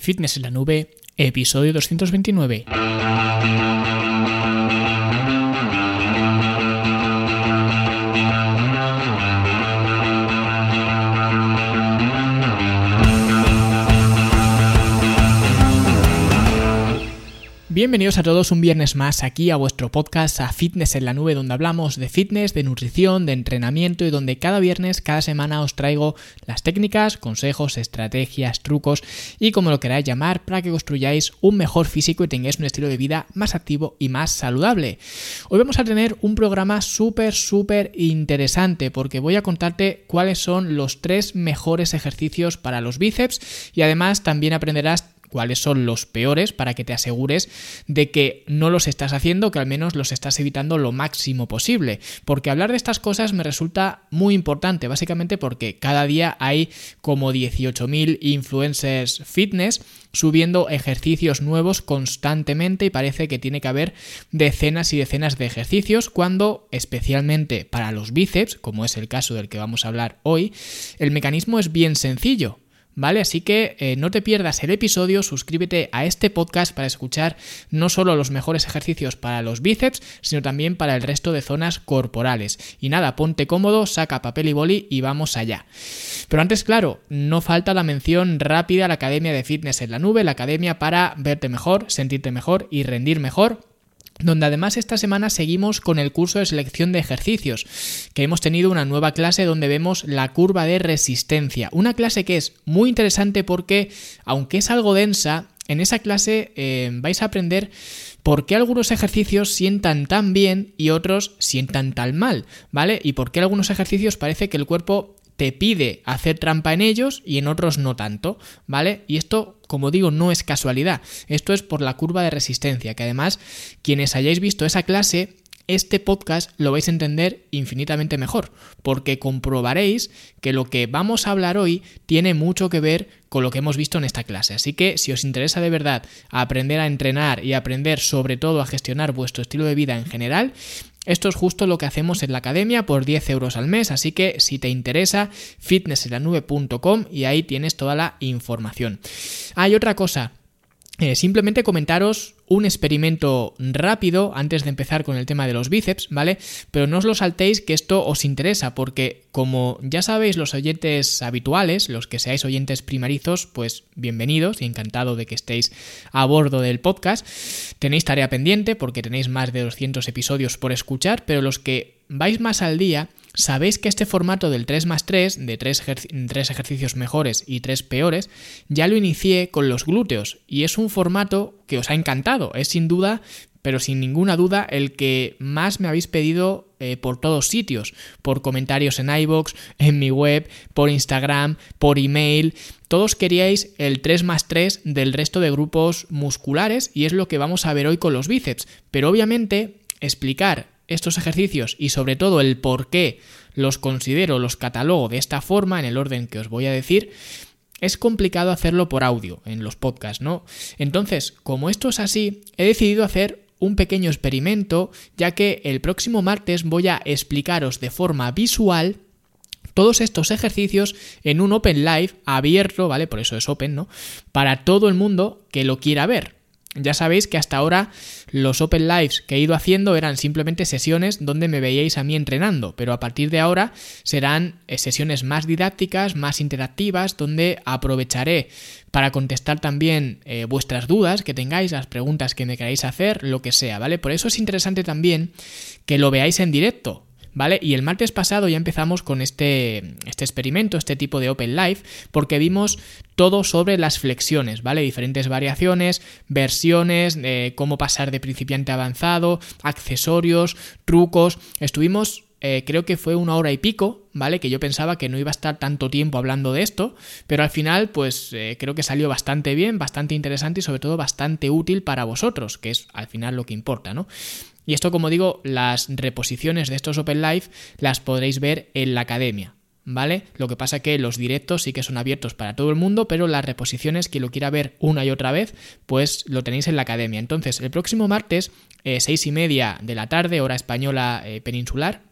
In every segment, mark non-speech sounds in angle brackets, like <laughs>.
Fitness en la Nube, episodio 229. Bienvenidos a todos un viernes más aquí a vuestro podcast a Fitness en la Nube donde hablamos de fitness, de nutrición, de entrenamiento y donde cada viernes, cada semana os traigo las técnicas, consejos, estrategias, trucos y como lo queráis llamar para que construyáis un mejor físico y tengáis un estilo de vida más activo y más saludable. Hoy vamos a tener un programa súper, súper interesante porque voy a contarte cuáles son los tres mejores ejercicios para los bíceps y además también aprenderás cuáles son los peores para que te asegures de que no los estás haciendo, que al menos los estás evitando lo máximo posible. Porque hablar de estas cosas me resulta muy importante, básicamente porque cada día hay como 18.000 influencers fitness subiendo ejercicios nuevos constantemente y parece que tiene que haber decenas y decenas de ejercicios cuando especialmente para los bíceps, como es el caso del que vamos a hablar hoy, el mecanismo es bien sencillo. ¿Vale? Así que eh, no te pierdas el episodio, suscríbete a este podcast para escuchar no solo los mejores ejercicios para los bíceps, sino también para el resto de zonas corporales. Y nada, ponte cómodo, saca papel y boli y vamos allá. Pero antes, claro, no falta la mención rápida a la Academia de Fitness en la Nube, la academia para verte mejor, sentirte mejor y rendir mejor donde además esta semana seguimos con el curso de selección de ejercicios, que hemos tenido una nueva clase donde vemos la curva de resistencia. Una clase que es muy interesante porque, aunque es algo densa, en esa clase eh, vais a aprender por qué algunos ejercicios sientan tan bien y otros sientan tan mal, ¿vale? Y por qué algunos ejercicios parece que el cuerpo te pide hacer trampa en ellos y en otros no tanto, ¿vale? Y esto, como digo, no es casualidad, esto es por la curva de resistencia, que además quienes hayáis visto esa clase este podcast lo vais a entender infinitamente mejor, porque comprobaréis que lo que vamos a hablar hoy tiene mucho que ver con lo que hemos visto en esta clase. Así que si os interesa de verdad aprender a entrenar y aprender sobre todo a gestionar vuestro estilo de vida en general, esto es justo lo que hacemos en la academia por 10 euros al mes, así que si te interesa, fitnessenlanube.com y ahí tienes toda la información. Hay otra cosa, eh, simplemente comentaros un experimento rápido antes de empezar con el tema de los bíceps, ¿vale? Pero no os lo saltéis que esto os interesa porque como ya sabéis los oyentes habituales, los que seáis oyentes primarizos, pues bienvenidos y encantado de que estéis a bordo del podcast. Tenéis tarea pendiente porque tenéis más de 200 episodios por escuchar, pero los que vais más al día, sabéis que este formato del 3 más 3, de 3, ejercicios mejores y 3 peores, ya lo inicié con los glúteos y es un formato que os ha encantado. Es sin duda, pero sin ninguna duda, el que más me habéis pedido eh, por todos sitios, por comentarios en iBox, en mi web, por Instagram, por email. Todos queríais el 3 más 3 del resto de grupos musculares y es lo que vamos a ver hoy con los bíceps. Pero obviamente explicar estos ejercicios y sobre todo el por qué los considero, los catalogo de esta forma en el orden que os voy a decir, es complicado hacerlo por audio en los podcasts, ¿no? Entonces, como esto es así, he decidido hacer un pequeño experimento, ya que el próximo martes voy a explicaros de forma visual todos estos ejercicios en un Open Live abierto, ¿vale? Por eso es Open, ¿no? Para todo el mundo que lo quiera ver. Ya sabéis que hasta ahora los Open Lives que he ido haciendo eran simplemente sesiones donde me veíais a mí entrenando, pero a partir de ahora serán eh, sesiones más didácticas, más interactivas, donde aprovecharé para contestar también eh, vuestras dudas que tengáis, las preguntas que me queráis hacer, lo que sea, ¿vale? Por eso es interesante también que lo veáis en directo, ¿vale? Y el martes pasado ya empezamos con este, este experimento, este tipo de Open Life, porque vimos todo sobre las flexiones, ¿vale? Diferentes variaciones, versiones, eh, cómo pasar de principiante a avanzado, accesorios, trucos. Estuvimos eh, creo que fue una hora y pico, ¿vale? Que yo pensaba que no iba a estar tanto tiempo hablando de esto, pero al final, pues eh, creo que salió bastante bien, bastante interesante y sobre todo bastante útil para vosotros, que es al final lo que importa, ¿no? Y esto, como digo, las reposiciones de estos Open Live las podréis ver en la academia. ¿Vale? Lo que pasa que los directos sí que son abiertos para todo el mundo, pero las reposiciones, quien lo quiera ver una y otra vez, pues lo tenéis en la academia. Entonces, el próximo martes, eh, seis y media de la tarde, hora española eh, peninsular,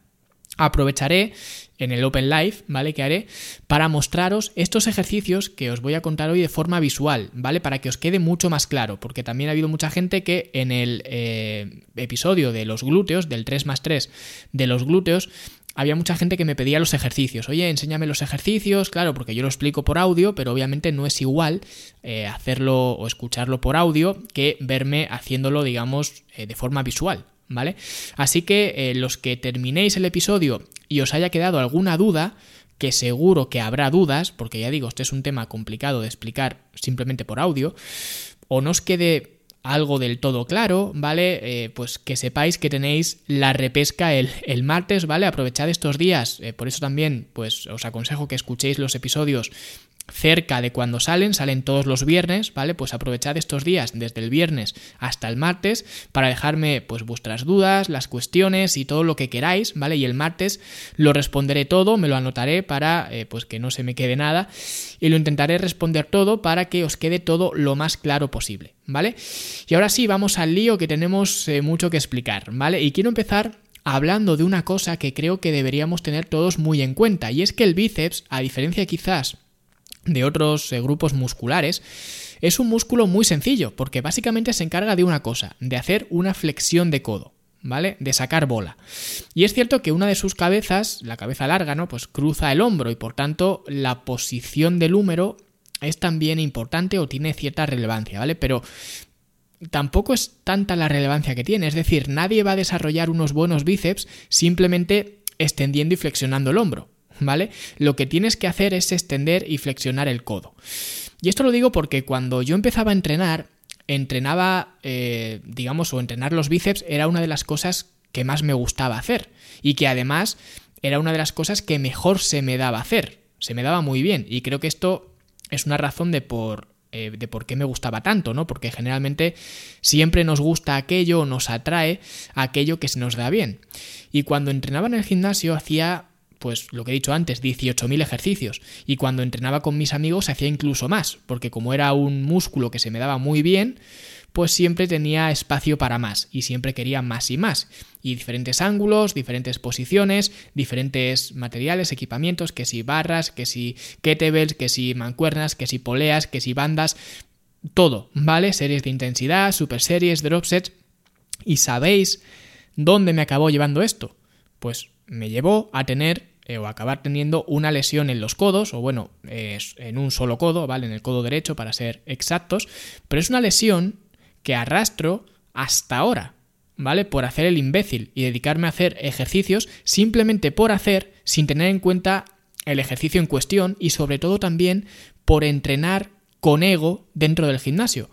aprovecharé en el Open Live, ¿vale? Que haré para mostraros estos ejercicios que os voy a contar hoy de forma visual, ¿vale? Para que os quede mucho más claro, porque también ha habido mucha gente que en el eh, episodio de los glúteos, del 3 más 3 de los glúteos, había mucha gente que me pedía los ejercicios. Oye, enséñame los ejercicios, claro, porque yo lo explico por audio, pero obviamente no es igual eh, hacerlo o escucharlo por audio que verme haciéndolo, digamos, eh, de forma visual, ¿vale? Así que eh, los que terminéis el episodio y os haya quedado alguna duda, que seguro que habrá dudas, porque ya digo, este es un tema complicado de explicar simplemente por audio, o no os quede algo del todo claro, ¿vale? Eh, pues que sepáis que tenéis la repesca el, el martes, ¿vale? Aprovechad estos días, eh, por eso también, pues os aconsejo que escuchéis los episodios cerca de cuando salen, salen todos los viernes, ¿vale? Pues aprovechad estos días desde el viernes hasta el martes para dejarme pues vuestras dudas, las cuestiones y todo lo que queráis, ¿vale? Y el martes lo responderé todo, me lo anotaré para eh, pues que no se me quede nada y lo intentaré responder todo para que os quede todo lo más claro posible, ¿vale? Y ahora sí, vamos al lío que tenemos eh, mucho que explicar, ¿vale? Y quiero empezar hablando de una cosa que creo que deberíamos tener todos muy en cuenta y es que el bíceps, a diferencia quizás de otros eh, grupos musculares, es un músculo muy sencillo, porque básicamente se encarga de una cosa, de hacer una flexión de codo. ¿Vale? De sacar bola. Y es cierto que una de sus cabezas, la cabeza larga, ¿no? Pues cruza el hombro y por tanto la posición del húmero es también importante o tiene cierta relevancia, ¿vale? Pero tampoco es tanta la relevancia que tiene. Es decir, nadie va a desarrollar unos buenos bíceps simplemente extendiendo y flexionando el hombro. ¿Vale? Lo que tienes que hacer es extender y flexionar el codo. Y esto lo digo porque cuando yo empezaba a entrenar, entrenaba, eh, digamos, o entrenar los bíceps era una de las cosas que más me gustaba hacer y que además era una de las cosas que mejor se me daba hacer. Se me daba muy bien y creo que esto es una razón de por, eh, de por qué me gustaba tanto, ¿no? Porque generalmente siempre nos gusta aquello, nos atrae aquello que se nos da bien. Y cuando entrenaba en el gimnasio hacía pues lo que he dicho antes, 18.000 ejercicios. Y cuando entrenaba con mis amigos hacía incluso más, porque como era un músculo que se me daba muy bien, pues siempre tenía espacio para más y siempre quería más y más. Y diferentes ángulos, diferentes posiciones, diferentes materiales, equipamientos, que si barras, que si kettlebells, que si mancuernas, que si poleas, que si bandas, todo, ¿vale? Series de intensidad, super series, drop sets. ¿Y sabéis dónde me acabó llevando esto? Pues me llevó a tener eh, o acabar teniendo una lesión en los codos, o bueno, en un solo codo, ¿vale? En el codo derecho para ser exactos, pero es una lesión que arrastro hasta ahora, ¿vale? Por hacer el imbécil y dedicarme a hacer ejercicios simplemente por hacer sin tener en cuenta el ejercicio en cuestión y sobre todo también por entrenar con ego dentro del gimnasio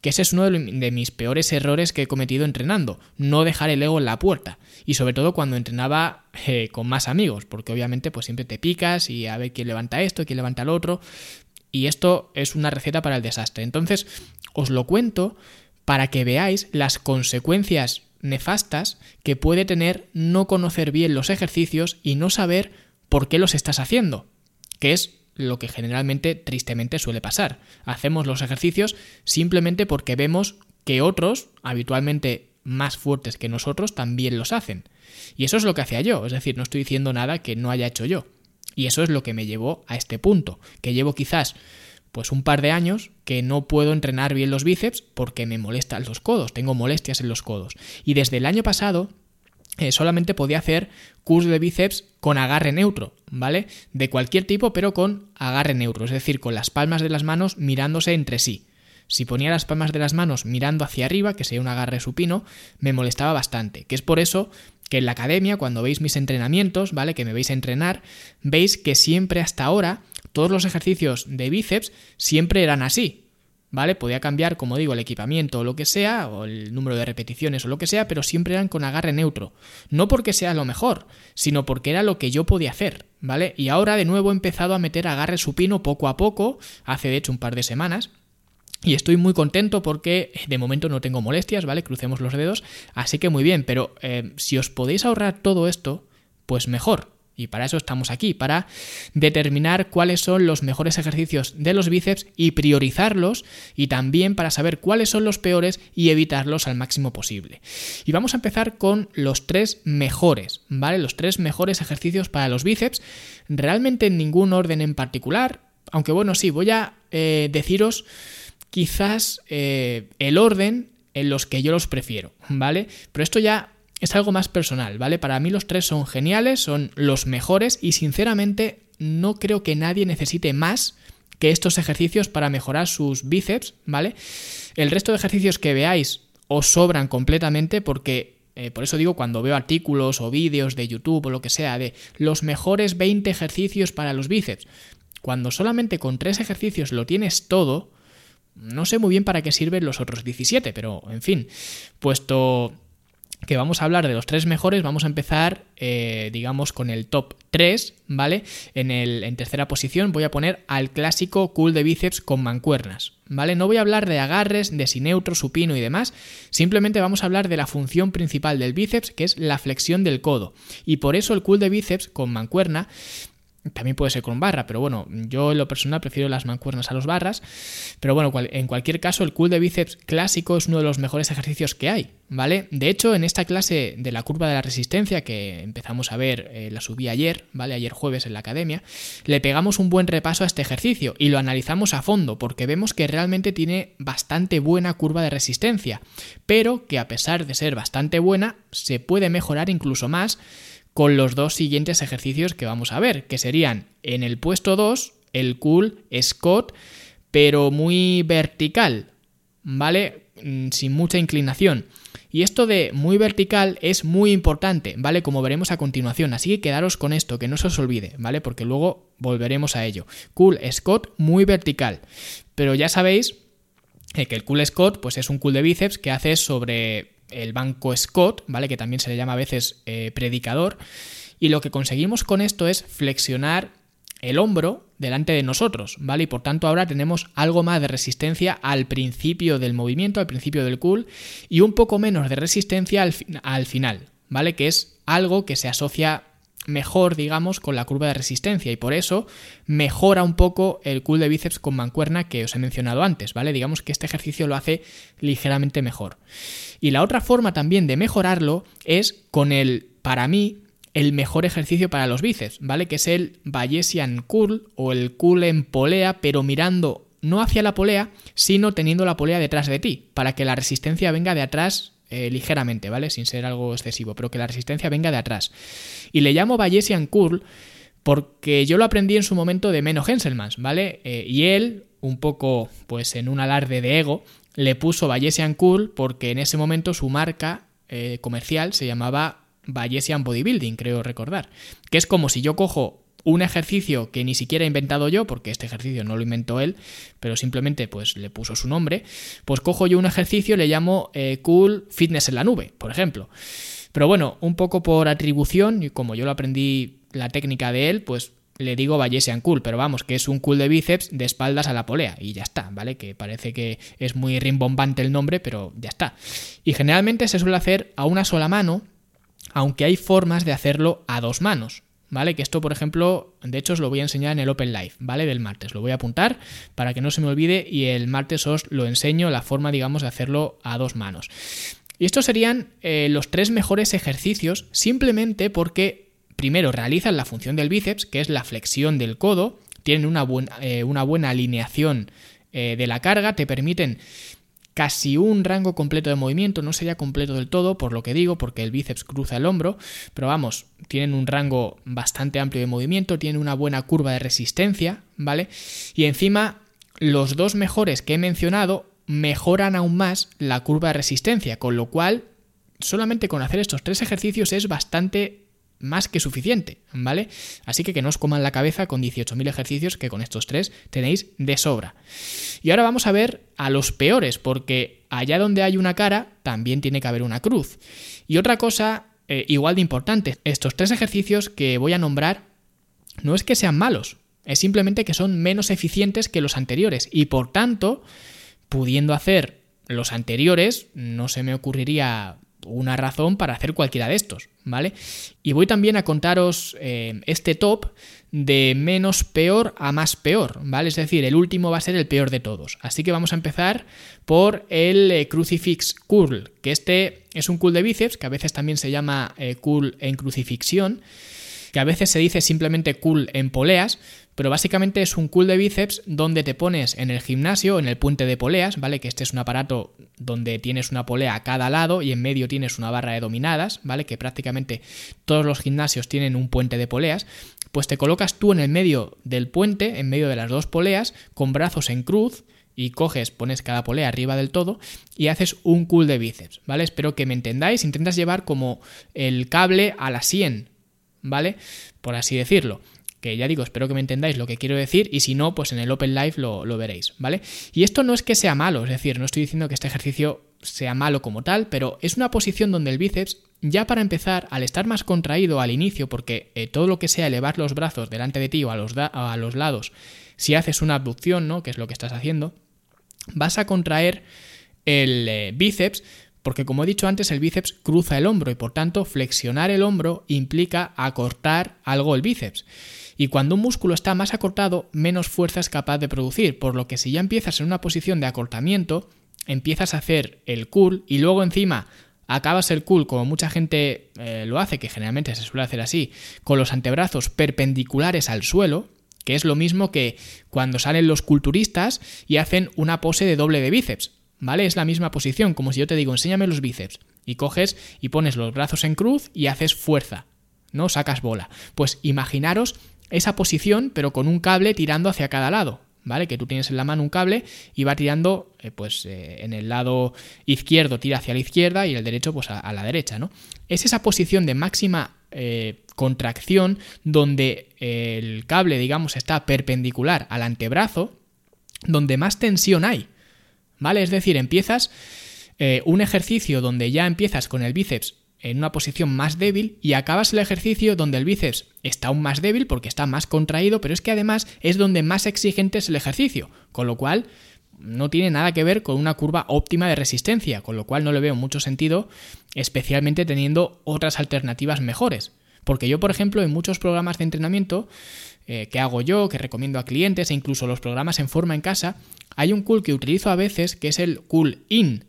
que ese es uno de mis peores errores que he cometido entrenando, no dejar el ego en la puerta. Y sobre todo cuando entrenaba eh, con más amigos, porque obviamente pues siempre te picas y a ver quién levanta esto, quién levanta el otro. Y esto es una receta para el desastre. Entonces, os lo cuento para que veáis las consecuencias nefastas que puede tener no conocer bien los ejercicios y no saber por qué los estás haciendo, que es lo que generalmente tristemente suele pasar. Hacemos los ejercicios simplemente porque vemos que otros, habitualmente más fuertes que nosotros, también los hacen. Y eso es lo que hacía yo, es decir, no estoy diciendo nada que no haya hecho yo. Y eso es lo que me llevó a este punto, que llevo quizás pues un par de años que no puedo entrenar bien los bíceps porque me molestan los codos, tengo molestias en los codos. Y desde el año pasado eh, solamente podía hacer curso de bíceps con agarre neutro, ¿vale? De cualquier tipo, pero con agarre neutro, es decir, con las palmas de las manos mirándose entre sí. Si ponía las palmas de las manos mirando hacia arriba, que sería un agarre supino, me molestaba bastante, que es por eso que en la academia, cuando veis mis entrenamientos, ¿vale? Que me veis entrenar, veis que siempre hasta ahora todos los ejercicios de bíceps siempre eran así, ¿vale? Podía cambiar, como digo, el equipamiento o lo que sea, o el número de repeticiones o lo que sea, pero siempre eran con agarre neutro. No porque sea lo mejor, sino porque era lo que yo podía hacer, ¿vale? Y ahora de nuevo he empezado a meter agarre supino poco a poco, hace de hecho un par de semanas. Y estoy muy contento porque de momento no tengo molestias, ¿vale? Crucemos los dedos. Así que muy bien, pero eh, si os podéis ahorrar todo esto, pues mejor. Y para eso estamos aquí, para determinar cuáles son los mejores ejercicios de los bíceps y priorizarlos y también para saber cuáles son los peores y evitarlos al máximo posible. Y vamos a empezar con los tres mejores, ¿vale? Los tres mejores ejercicios para los bíceps, realmente en ningún orden en particular, aunque bueno, sí, voy a eh, deciros quizás eh, el orden en los que yo los prefiero, ¿vale? Pero esto ya es algo más personal, ¿vale? Para mí los tres son geniales, son los mejores y sinceramente no creo que nadie necesite más que estos ejercicios para mejorar sus bíceps, ¿vale? El resto de ejercicios que veáis os sobran completamente porque, eh, por eso digo, cuando veo artículos o vídeos de YouTube o lo que sea de los mejores 20 ejercicios para los bíceps, cuando solamente con tres ejercicios lo tienes todo, no sé muy bien para qué sirven los otros 17, pero en fin, puesto que vamos a hablar de los tres mejores, vamos a empezar, eh, digamos, con el top 3, ¿vale? En, el, en tercera posición voy a poner al clásico cool de bíceps con mancuernas, ¿vale? No voy a hablar de agarres, de sineutro, supino y demás, simplemente vamos a hablar de la función principal del bíceps, que es la flexión del codo. Y por eso el cool de bíceps con mancuerna también puede ser con barra, pero bueno, yo en lo personal prefiero las mancuernas a los barras. Pero bueno, en cualquier caso, el cool de bíceps clásico es uno de los mejores ejercicios que hay, ¿vale? De hecho, en esta clase de la curva de la resistencia que empezamos a ver, eh, la subí ayer, ¿vale? Ayer jueves en la academia, le pegamos un buen repaso a este ejercicio y lo analizamos a fondo porque vemos que realmente tiene bastante buena curva de resistencia, pero que a pesar de ser bastante buena, se puede mejorar incluso más con los dos siguientes ejercicios que vamos a ver, que serían en el puesto 2 el cool Scott, pero muy vertical, ¿vale? Mm, sin mucha inclinación. Y esto de muy vertical es muy importante, ¿vale? Como veremos a continuación. Así que quedaros con esto, que no se os olvide, ¿vale? Porque luego volveremos a ello. Cool Scott muy vertical. Pero ya sabéis que el cool Scott pues es un cool de bíceps que hace sobre el banco Scott, ¿vale? Que también se le llama a veces eh, predicador. Y lo que conseguimos con esto es flexionar el hombro delante de nosotros, ¿vale? Y por tanto ahora tenemos algo más de resistencia al principio del movimiento, al principio del cool, y un poco menos de resistencia al, al final, ¿vale? Que es algo que se asocia mejor, digamos, con la curva de resistencia y por eso mejora un poco el cool de bíceps con mancuerna que os he mencionado antes, ¿vale? Digamos que este ejercicio lo hace ligeramente mejor. Y la otra forma también de mejorarlo es con el, para mí, el mejor ejercicio para los bíceps, ¿vale? Que es el Bayesian Curl o el curl en polea, pero mirando no hacia la polea, sino teniendo la polea detrás de ti, para que la resistencia venga de atrás eh, ligeramente, ¿vale? Sin ser algo excesivo, pero que la resistencia venga de atrás. Y le llamo Bayesian Curl porque yo lo aprendí en su momento de Menno Henselmans, ¿vale? Eh, y él, un poco, pues en un alarde de ego, le puso Bayesian Cool porque en ese momento su marca eh, comercial se llamaba Bayesian Bodybuilding, creo recordar. Que es como si yo cojo un ejercicio que ni siquiera he inventado yo, porque este ejercicio no lo inventó él, pero simplemente pues le puso su nombre, pues cojo yo un ejercicio y le llamo eh, Cool Fitness en la nube, por ejemplo. Pero bueno, un poco por atribución, y como yo lo aprendí la técnica de él, pues le digo Bayesian Cool, pero vamos, que es un cool de bíceps de espaldas a la polea y ya está, ¿vale? Que parece que es muy rimbombante el nombre, pero ya está. Y generalmente se suele hacer a una sola mano, aunque hay formas de hacerlo a dos manos, ¿vale? Que esto, por ejemplo, de hecho os lo voy a enseñar en el Open Live, ¿vale? Del martes, lo voy a apuntar para que no se me olvide y el martes os lo enseño la forma, digamos, de hacerlo a dos manos. Y estos serían eh, los tres mejores ejercicios simplemente porque primero realizan la función del bíceps, que es la flexión del codo, tienen una, eh, una buena alineación eh, de la carga, te permiten casi un rango completo de movimiento, no sería completo del todo, por lo que digo, porque el bíceps cruza el hombro, pero vamos, tienen un rango bastante amplio de movimiento, tienen una buena curva de resistencia, ¿vale? Y encima, los dos mejores que he mencionado mejoran aún más la curva de resistencia, con lo cual, solamente con hacer estos tres ejercicios es bastante más que suficiente, ¿vale? Así que que no os coman la cabeza con 18.000 ejercicios que con estos tres tenéis de sobra. Y ahora vamos a ver a los peores, porque allá donde hay una cara también tiene que haber una cruz. Y otra cosa eh, igual de importante, estos tres ejercicios que voy a nombrar no es que sean malos, es simplemente que son menos eficientes que los anteriores y por tanto, pudiendo hacer los anteriores, no se me ocurriría una razón para hacer cualquiera de estos, ¿vale? Y voy también a contaros eh, este top de menos peor a más peor, ¿vale? Es decir, el último va a ser el peor de todos. Así que vamos a empezar por el eh, Crucifix Curl, que este es un curl de bíceps, que a veces también se llama eh, curl en crucifixión, que a veces se dice simplemente curl en poleas, pero básicamente es un cool de bíceps donde te pones en el gimnasio, en el puente de poleas, ¿vale? Que este es un aparato donde tienes una polea a cada lado y en medio tienes una barra de dominadas, ¿vale? Que prácticamente todos los gimnasios tienen un puente de poleas. Pues te colocas tú en el medio del puente, en medio de las dos poleas, con brazos en cruz, y coges, pones cada polea arriba del todo y haces un cool de bíceps, ¿vale? Espero que me entendáis, intentas llevar como el cable a la 100, ¿vale? Por así decirlo que ya digo, espero que me entendáis lo que quiero decir y si no, pues en el Open Live lo, veréis, ¿vale? Y esto no es que sea malo, es decir, no estoy diciendo que este ejercicio sea malo como tal, pero es una posición donde el bíceps, ya para empezar, al estar más contraído al inicio, porque eh, todo lo que sea elevar los brazos delante de ti o a los, a los lados, si haces una abducción, ¿no? Que es lo que estás haciendo, vas a contraer el eh, bíceps, porque como he dicho antes, el bíceps cruza el hombro y por tanto flexionar el hombro implica acortar algo el bíceps. Y cuando un músculo está más acortado, menos fuerza es capaz de producir, por lo que si ya empiezas en una posición de acortamiento, empiezas a hacer el curl y luego encima acabas el curl como mucha gente eh, lo hace, que generalmente se suele hacer así, con los antebrazos perpendiculares al suelo, que es lo mismo que cuando salen los culturistas y hacen una pose de doble de bíceps, ¿vale? Es la misma posición, como si yo te digo, enséñame los bíceps, y coges y pones los brazos en cruz y haces fuerza, ¿no? Sacas bola. Pues imaginaros esa posición, pero con un cable tirando hacia cada lado. ¿Vale? Que tú tienes en la mano un cable y va tirando, eh, pues eh, en el lado izquierdo tira hacia la izquierda y el derecho, pues a, la derecha, ¿no? Es esa posición de máxima eh, contracción donde el cable, digamos, está perpendicular al antebrazo, donde más tensión hay, ¿vale? Es decir, empiezas un ejercicio donde ya empiezas con el bíceps en una posición más débil y acabas el ejercicio donde el bíceps está aún más débil porque está más contraído, pero es que además es donde más exigente es el ejercicio, con lo cual no tiene nada que ver con una curva óptima de resistencia, con lo cual no le veo mucho sentido, especialmente teniendo otras alternativas mejores. Porque yo, por ejemplo, en muchos programas de entrenamiento eh, que hago yo, que recomiendo a clientes e incluso los programas en forma en casa, hay un cool que utilizo a veces que es el cool in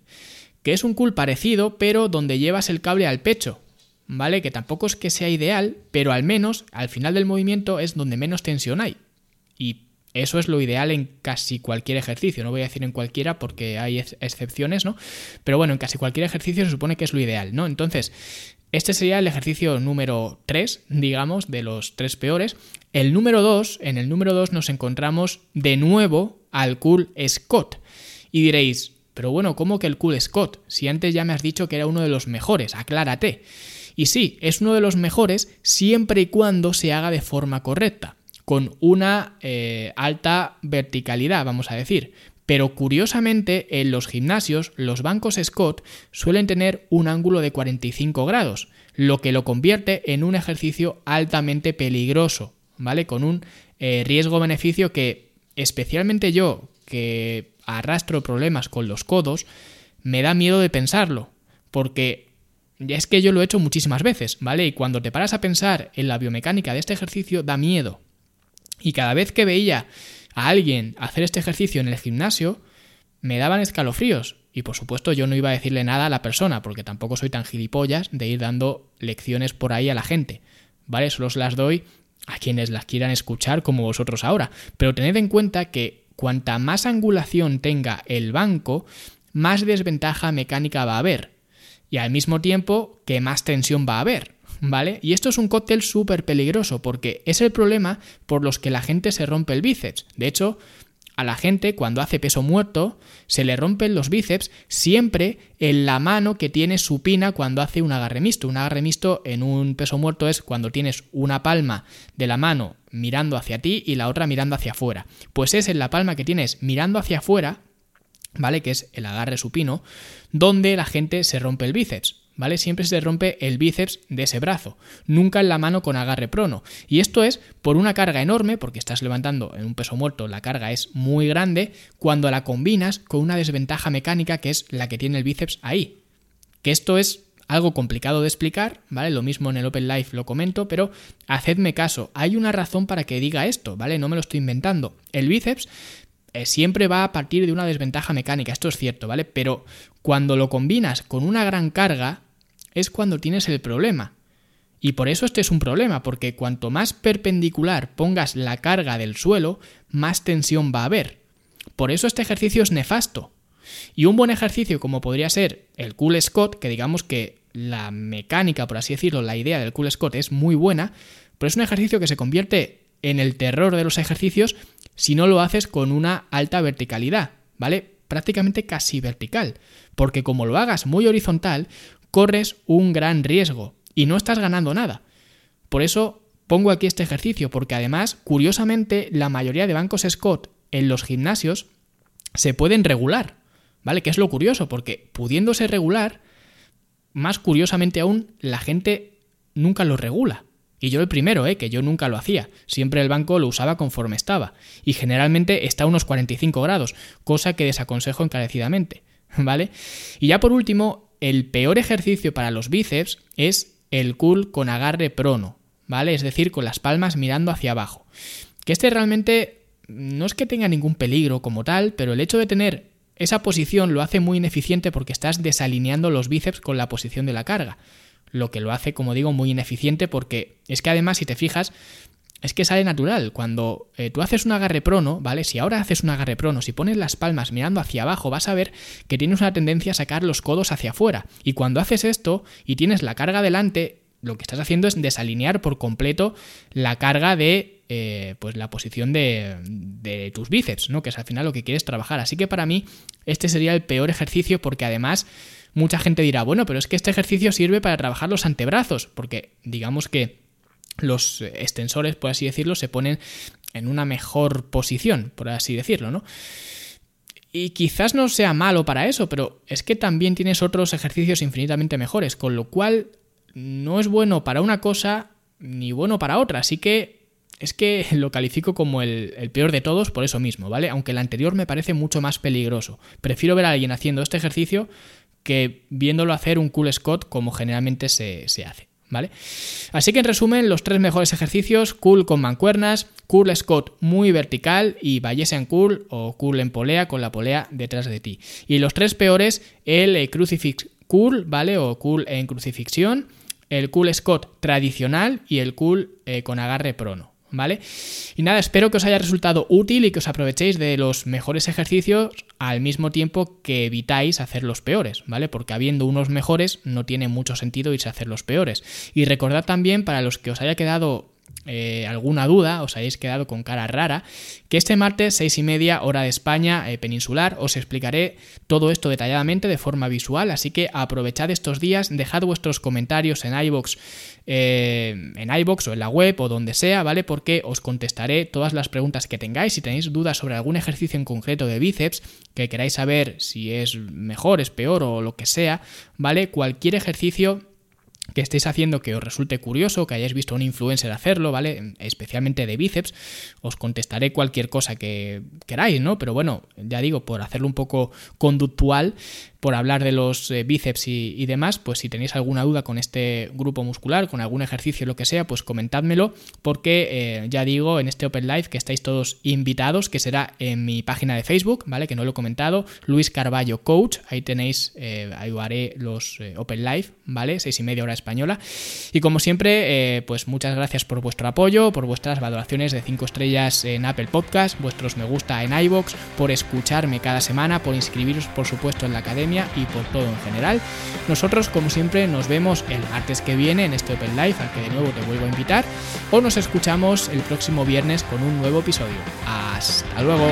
que es un cool parecido, pero donde llevas el cable al pecho, ¿vale? Que tampoco es que sea ideal, pero al menos al final del movimiento es donde menos tensión hay. Y eso es lo ideal en casi cualquier ejercicio, no voy a decir en cualquiera porque hay excepciones, ¿no? Pero bueno, en casi cualquier ejercicio se supone que es lo ideal, ¿no? Entonces, este sería el ejercicio número 3, digamos, de los tres peores. El número 2, en el número 2 nos encontramos de nuevo al cool Scott. Y diréis, pero bueno, ¿cómo que el Cool Scott? Si antes ya me has dicho que era uno de los mejores, aclárate. Y sí, es uno de los mejores siempre y cuando se haga de forma correcta, con una eh, alta verticalidad, vamos a decir. Pero curiosamente, en los gimnasios, los bancos Scott suelen tener un ángulo de 45 grados, lo que lo convierte en un ejercicio altamente peligroso, ¿vale? Con un eh, riesgo-beneficio que, especialmente yo, que arrastro problemas con los codos, me da miedo de pensarlo, porque es que yo lo he hecho muchísimas veces, ¿vale? Y cuando te paras a pensar en la biomecánica de este ejercicio, da miedo. Y cada vez que veía a alguien hacer este ejercicio en el gimnasio, me daban escalofríos. Y por supuesto yo no iba a decirle nada a la persona, porque tampoco soy tan gilipollas de ir dando lecciones por ahí a la gente. ¿Vale? Solo os las doy a quienes las quieran escuchar como vosotros ahora. Pero tened en cuenta que cuanta más angulación tenga el banco, más desventaja mecánica va a haber. Y al mismo tiempo que más tensión va a haber. ¿Vale? Y esto es un cóctel súper peligroso porque es el problema por los que la gente se rompe el bíceps. De hecho, a la gente cuando hace peso muerto se le rompen los bíceps siempre en la mano que tiene supina cuando hace un agarre mixto. Un agarre mixto en un peso muerto es cuando tienes una palma de la mano mirando hacia ti y la otra mirando hacia afuera. Pues es en la palma que tienes mirando hacia afuera, ¿vale? Que es el agarre supino, donde la gente se rompe el bíceps. ¿Vale? Siempre se rompe el bíceps de ese brazo, nunca en la mano con agarre prono. Y esto es por una carga enorme, porque estás levantando en un peso muerto, la carga es muy grande, cuando la combinas con una desventaja mecánica que es la que tiene el bíceps ahí. Que esto es algo complicado de explicar, ¿vale? Lo mismo en el Open Life lo comento, pero hacedme caso, hay una razón para que diga esto, ¿vale? No me lo estoy inventando. El bíceps eh, siempre va a partir de una desventaja mecánica, esto es cierto, ¿vale? Pero cuando lo combinas con una gran carga, es cuando tienes el problema. Y por eso este es un problema, porque cuanto más perpendicular pongas la carga del suelo, más tensión va a haber. Por eso este ejercicio es nefasto. Y un buen ejercicio como podría ser el Cool Scott, que digamos que la mecánica, por así decirlo, la idea del Cool Scott es muy buena, pero es un ejercicio que se convierte en el terror de los ejercicios si no lo haces con una alta verticalidad, ¿vale? Prácticamente casi vertical, porque como lo hagas muy horizontal, corres un gran riesgo y no estás ganando nada. Por eso pongo aquí este ejercicio, porque además, curiosamente, la mayoría de bancos Scott en los gimnasios se pueden regular, ¿vale? Que es lo curioso, porque pudiéndose regular, más curiosamente aún, la gente nunca lo regula. Y yo el primero, ¿eh? que yo nunca lo hacía. Siempre el banco lo usaba conforme estaba. Y generalmente está a unos 45 grados, cosa que desaconsejo encarecidamente. <laughs> ¿Vale? Y ya por último, el peor ejercicio para los bíceps es el curl con agarre prono, ¿vale? Es decir, con las palmas mirando hacia abajo. Que este realmente no es que tenga ningún peligro como tal, pero el hecho de tener esa posición lo hace muy ineficiente porque estás desalineando los bíceps con la posición de la carga. Lo que lo hace, como digo, muy ineficiente porque es que además, si te fijas, es que sale natural. Cuando eh, tú haces un agarre prono, ¿vale? Si ahora haces un agarre prono, si pones las palmas mirando hacia abajo, vas a ver que tienes una tendencia a sacar los codos hacia afuera. Y cuando haces esto y tienes la carga delante, lo que estás haciendo es desalinear por completo la carga de eh, pues la posición de, de, tus bíceps, ¿no? Que es al final lo que quieres trabajar. Así que para mí, este sería el peor ejercicio porque además mucha gente dirá, bueno, pero es que este ejercicio sirve para trabajar los antebrazos, porque digamos que los extensores, por así decirlo, se ponen en una mejor posición, por así decirlo, ¿no? Y quizás no sea malo para eso, pero es que también tienes otros ejercicios infinitamente mejores, con lo cual no es bueno para una cosa ni bueno para otra, así que es que <laughs> lo califico como el, peor de todos por eso mismo, ¿vale? Aunque el anterior me parece mucho más peligroso. Prefiero ver a alguien haciendo este ejercicio que viéndolo hacer un cool Scott como generalmente se hace. ¿Vale? Así que en resumen, los tres mejores ejercicios, cool con mancuernas, cool Scott muy vertical y en cool o cool en polea con la polea detrás de ti. Y los tres peores, el eh, crucifix cool, ¿vale? O cool en crucifixión, el cool Scott tradicional y el cool eh, con agarre prono. ¿Vale? Y nada, espero que os haya resultado útil y que os aprovechéis de los mejores ejercicios al mismo tiempo que evitáis hacer los peores, ¿vale? Porque habiendo unos mejores no tiene mucho sentido irse a hacer los peores. Y recordad también, para los que os haya quedado eh, alguna duda, os hayáis quedado con cara rara, que este martes, seis y media, hora de España, eh, peninsular, os explicaré todo esto detalladamente de forma visual, así que aprovechad estos días, dejad vuestros comentarios en iVoox, eh, en iBox o en la web o donde sea, ¿vale? Porque os contestaré todas las preguntas que tengáis. Si tenéis dudas sobre algún ejercicio en concreto de bíceps, que queráis saber si es mejor, es peor o lo que sea, ¿vale? Cualquier ejercicio que estéis haciendo que os resulte curioso, que hayáis visto a un influencer hacerlo, ¿vale? Especialmente de bíceps, os contestaré cualquier cosa que queráis, ¿no? Pero bueno, ya digo, por hacerlo un poco conductual, por hablar de los eh, bíceps y, demás, pues si tenéis alguna duda con este grupo muscular, con algún ejercicio, lo que sea, pues comentádmelo, porque eh, ya digo en este Open Live que estáis todos invitados, que será en mi página de Facebook, ¿vale? Que no lo he comentado, Luis Carballo Coach, ahí tenéis, eh, ahí haré los Open Live, ¿vale? Seis y media hora española. Y como siempre, pues muchas gracias por vuestro apoyo, por vuestras valoraciones de 5 estrellas en Apple Podcast, vuestros me gusta en iBox, por escucharme cada semana, por inscribiros, por supuesto, en la academia y por todo en general. Nosotros, como siempre, nos vemos el martes que viene en este Open Life, al que de nuevo te vuelvo a invitar, o nos escuchamos el próximo viernes con un nuevo episodio. Hasta luego.